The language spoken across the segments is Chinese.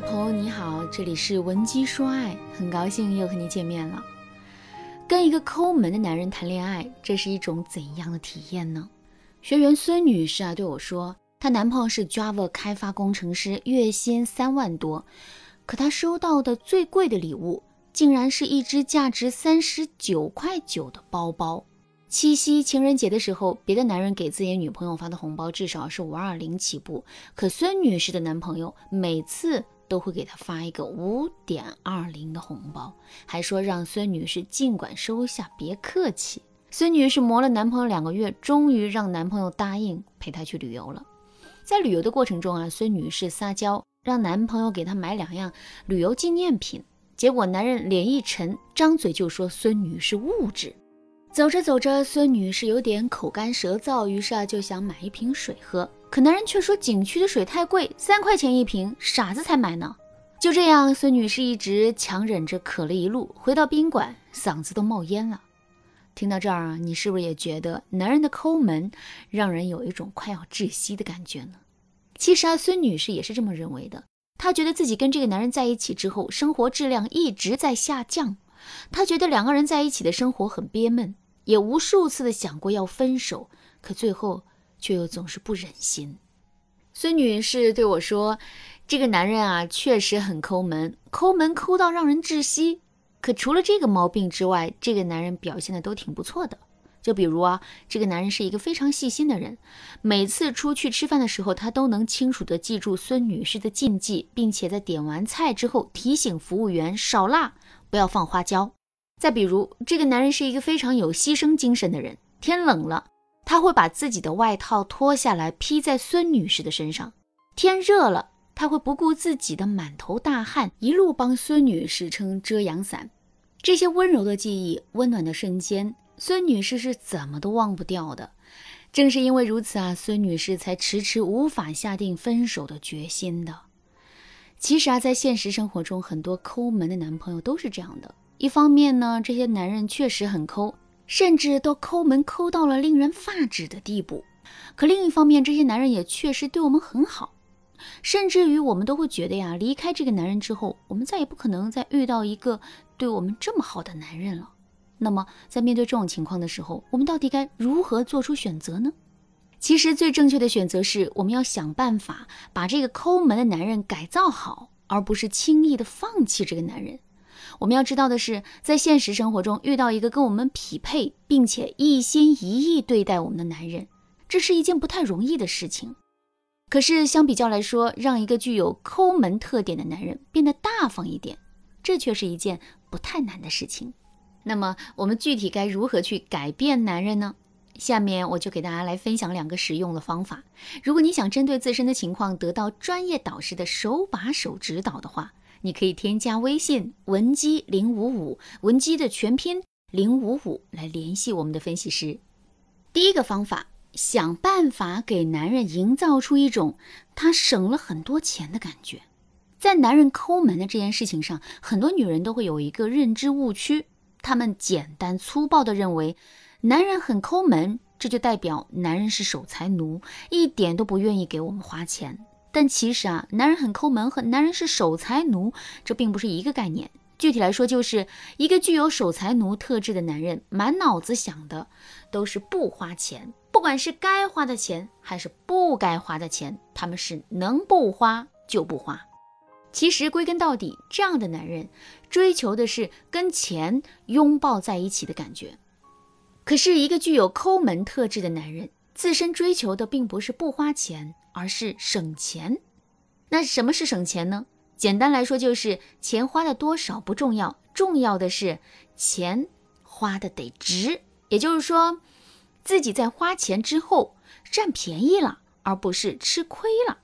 朋友你好，这里是文姬说爱，很高兴又和你见面了。跟一个抠门的男人谈恋爱，这是一种怎样的体验呢？学员孙女士啊对我说，她男朋友是 Java 开发工程师，月薪三万多，可她收到的最贵的礼物，竟然是一只价值三十九块九的包包。七夕情人节的时候，别的男人给自己女朋友发的红包至少是五二零起步，可孙女士的男朋友每次都会给她发一个五点二零的红包，还说让孙女士尽管收下，别客气。孙女士磨了男朋友两个月，终于让男朋友答应陪她去旅游了。在旅游的过程中啊，孙女士撒娇让男朋友给她买两样旅游纪念品，结果男人脸一沉，张嘴就说孙女士物质。走着走着，孙女士有点口干舌燥，于是啊就想买一瓶水喝。可男人却说景区的水太贵，三块钱一瓶，傻子才买呢。就这样，孙女士一直强忍着渴了一路，回到宾馆，嗓子都冒烟了。听到这儿，你是不是也觉得男人的抠门让人有一种快要窒息的感觉呢？其实啊，孙女士也是这么认为的。她觉得自己跟这个男人在一起之后，生活质量一直在下降。她觉得两个人在一起的生活很憋闷。也无数次的想过要分手，可最后却又总是不忍心。孙女士对我说：“这个男人啊，确实很抠门，抠门抠到让人窒息。可除了这个毛病之外，这个男人表现的都挺不错的。就比如啊，这个男人是一个非常细心的人，每次出去吃饭的时候，他都能清楚的记住孙女士的禁忌，并且在点完菜之后提醒服务员少辣，不要放花椒。”再比如，这个男人是一个非常有牺牲精神的人。天冷了，他会把自己的外套脱下来披在孙女士的身上；天热了，他会不顾自己的满头大汗，一路帮孙女士撑遮阳伞。这些温柔的记忆、温暖的瞬间，孙女士是怎么都忘不掉的。正是因为如此啊，孙女士才迟迟无法下定分手的决心的。其实啊，在现实生活中，很多抠门的男朋友都是这样的。一方面呢，这些男人确实很抠，甚至都抠门抠到了令人发指的地步。可另一方面，这些男人也确实对我们很好，甚至于我们都会觉得呀，离开这个男人之后，我们再也不可能再遇到一个对我们这么好的男人了。那么，在面对这种情况的时候，我们到底该如何做出选择呢？其实，最正确的选择是，我们要想办法把这个抠门的男人改造好，而不是轻易的放弃这个男人。我们要知道的是，在现实生活中遇到一个跟我们匹配，并且一心一意对待我们的男人，这是一件不太容易的事情。可是相比较来说，让一个具有抠门特点的男人变得大方一点，这却是一件不太难的事情。那么，我们具体该如何去改变男人呢？下面我就给大家来分享两个实用的方法。如果你想针对自身的情况得到专业导师的手把手指导的话，你可以添加微信文姬零五五，文姬的全拼零五五来联系我们的分析师。第一个方法，想办法给男人营造出一种他省了很多钱的感觉。在男人抠门的这件事情上，很多女人都会有一个认知误区，她们简单粗暴地认为，男人很抠门，这就代表男人是守财奴，一点都不愿意给我们花钱。但其实啊，男人很抠门和男人是守财奴，这并不是一个概念。具体来说，就是一个具有守财奴特质的男人，满脑子想的都是不花钱，不管是该花的钱还是不该花的钱，他们是能不花就不花。其实归根到底，这样的男人追求的是跟钱拥抱在一起的感觉。可是，一个具有抠门特质的男人，自身追求的并不是不花钱。而是省钱。那什么是省钱呢？简单来说，就是钱花的多少不重要，重要的是钱花的得值。也就是说，自己在花钱之后占便宜了，而不是吃亏了。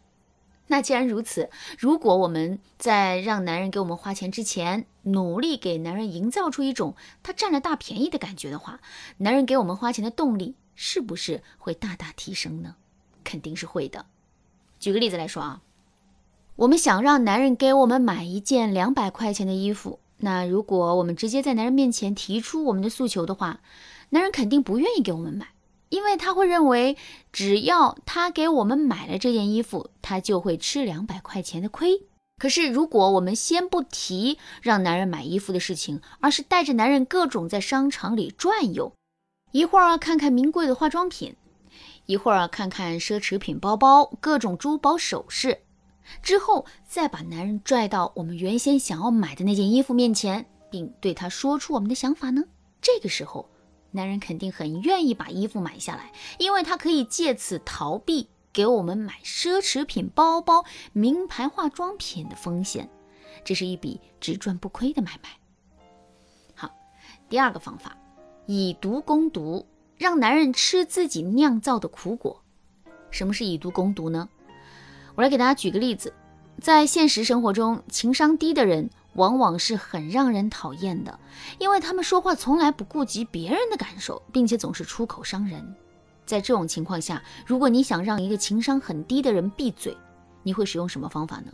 那既然如此，如果我们在让男人给我们花钱之前，努力给男人营造出一种他占了大便宜的感觉的话，男人给我们花钱的动力是不是会大大提升呢？肯定是会的。举个例子来说啊，我们想让男人给我们买一件两百块钱的衣服，那如果我们直接在男人面前提出我们的诉求的话，男人肯定不愿意给我们买，因为他会认为只要他给我们买了这件衣服，他就会吃两百块钱的亏。可是如果我们先不提让男人买衣服的事情，而是带着男人各种在商场里转悠，一会儿看看名贵的化妆品，一会儿看看奢侈品包包、各种珠宝首饰，之后再把男人拽到我们原先想要买的那件衣服面前，并对他说出我们的想法呢？这个时候，男人肯定很愿意把衣服买下来，因为他可以借此逃避。给我们买奢侈品包包、名牌化妆品的风险，这是一笔只赚不亏的买卖。好，第二个方法，以毒攻毒，让男人吃自己酿造的苦果。什么是以毒攻毒呢？我来给大家举个例子，在现实生活中，情商低的人往往是很让人讨厌的，因为他们说话从来不顾及别人的感受，并且总是出口伤人。在这种情况下，如果你想让一个情商很低的人闭嘴，你会使用什么方法呢？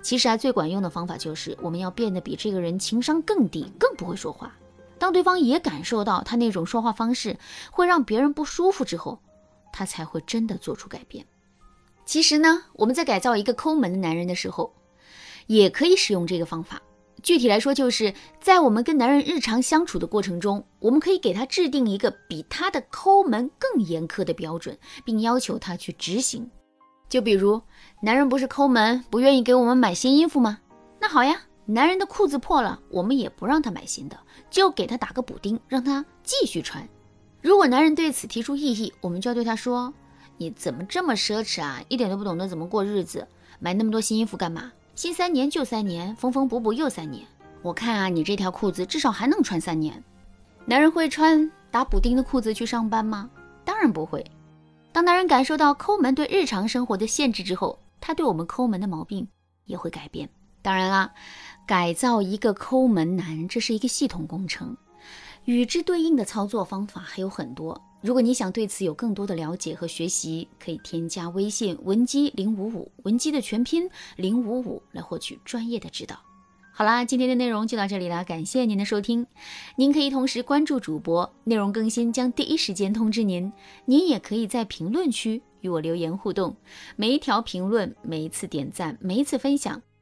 其实啊，最管用的方法就是我们要变得比这个人情商更低，更不会说话。当对方也感受到他那种说话方式会让别人不舒服之后，他才会真的做出改变。其实呢，我们在改造一个抠门的男人的时候，也可以使用这个方法。具体来说，就是在我们跟男人日常相处的过程中，我们可以给他制定一个比他的抠门更严苛的标准，并要求他去执行。就比如，男人不是抠门，不愿意给我们买新衣服吗？那好呀，男人的裤子破了，我们也不让他买新的，就给他打个补丁，让他继续穿。如果男人对此提出异议，我们就要对他说：“你怎么这么奢侈啊？一点都不懂得怎么过日子，买那么多新衣服干嘛？”新三年旧三年，缝缝补补又三年。我看啊，你这条裤子至少还能穿三年。男人会穿打补丁的裤子去上班吗？当然不会。当男人感受到抠门对日常生活的限制之后，他对我们抠门的毛病也会改变。当然啦，改造一个抠门男，这是一个系统工程，与之对应的操作方法还有很多。如果你想对此有更多的了解和学习，可以添加微信文姬零五五，文姬的全拼零五五来获取专业的指导。好啦，今天的内容就到这里啦，感谢您的收听。您可以同时关注主播，内容更新将第一时间通知您。您也可以在评论区与我留言互动，每一条评论、每一次点赞、每一次分享，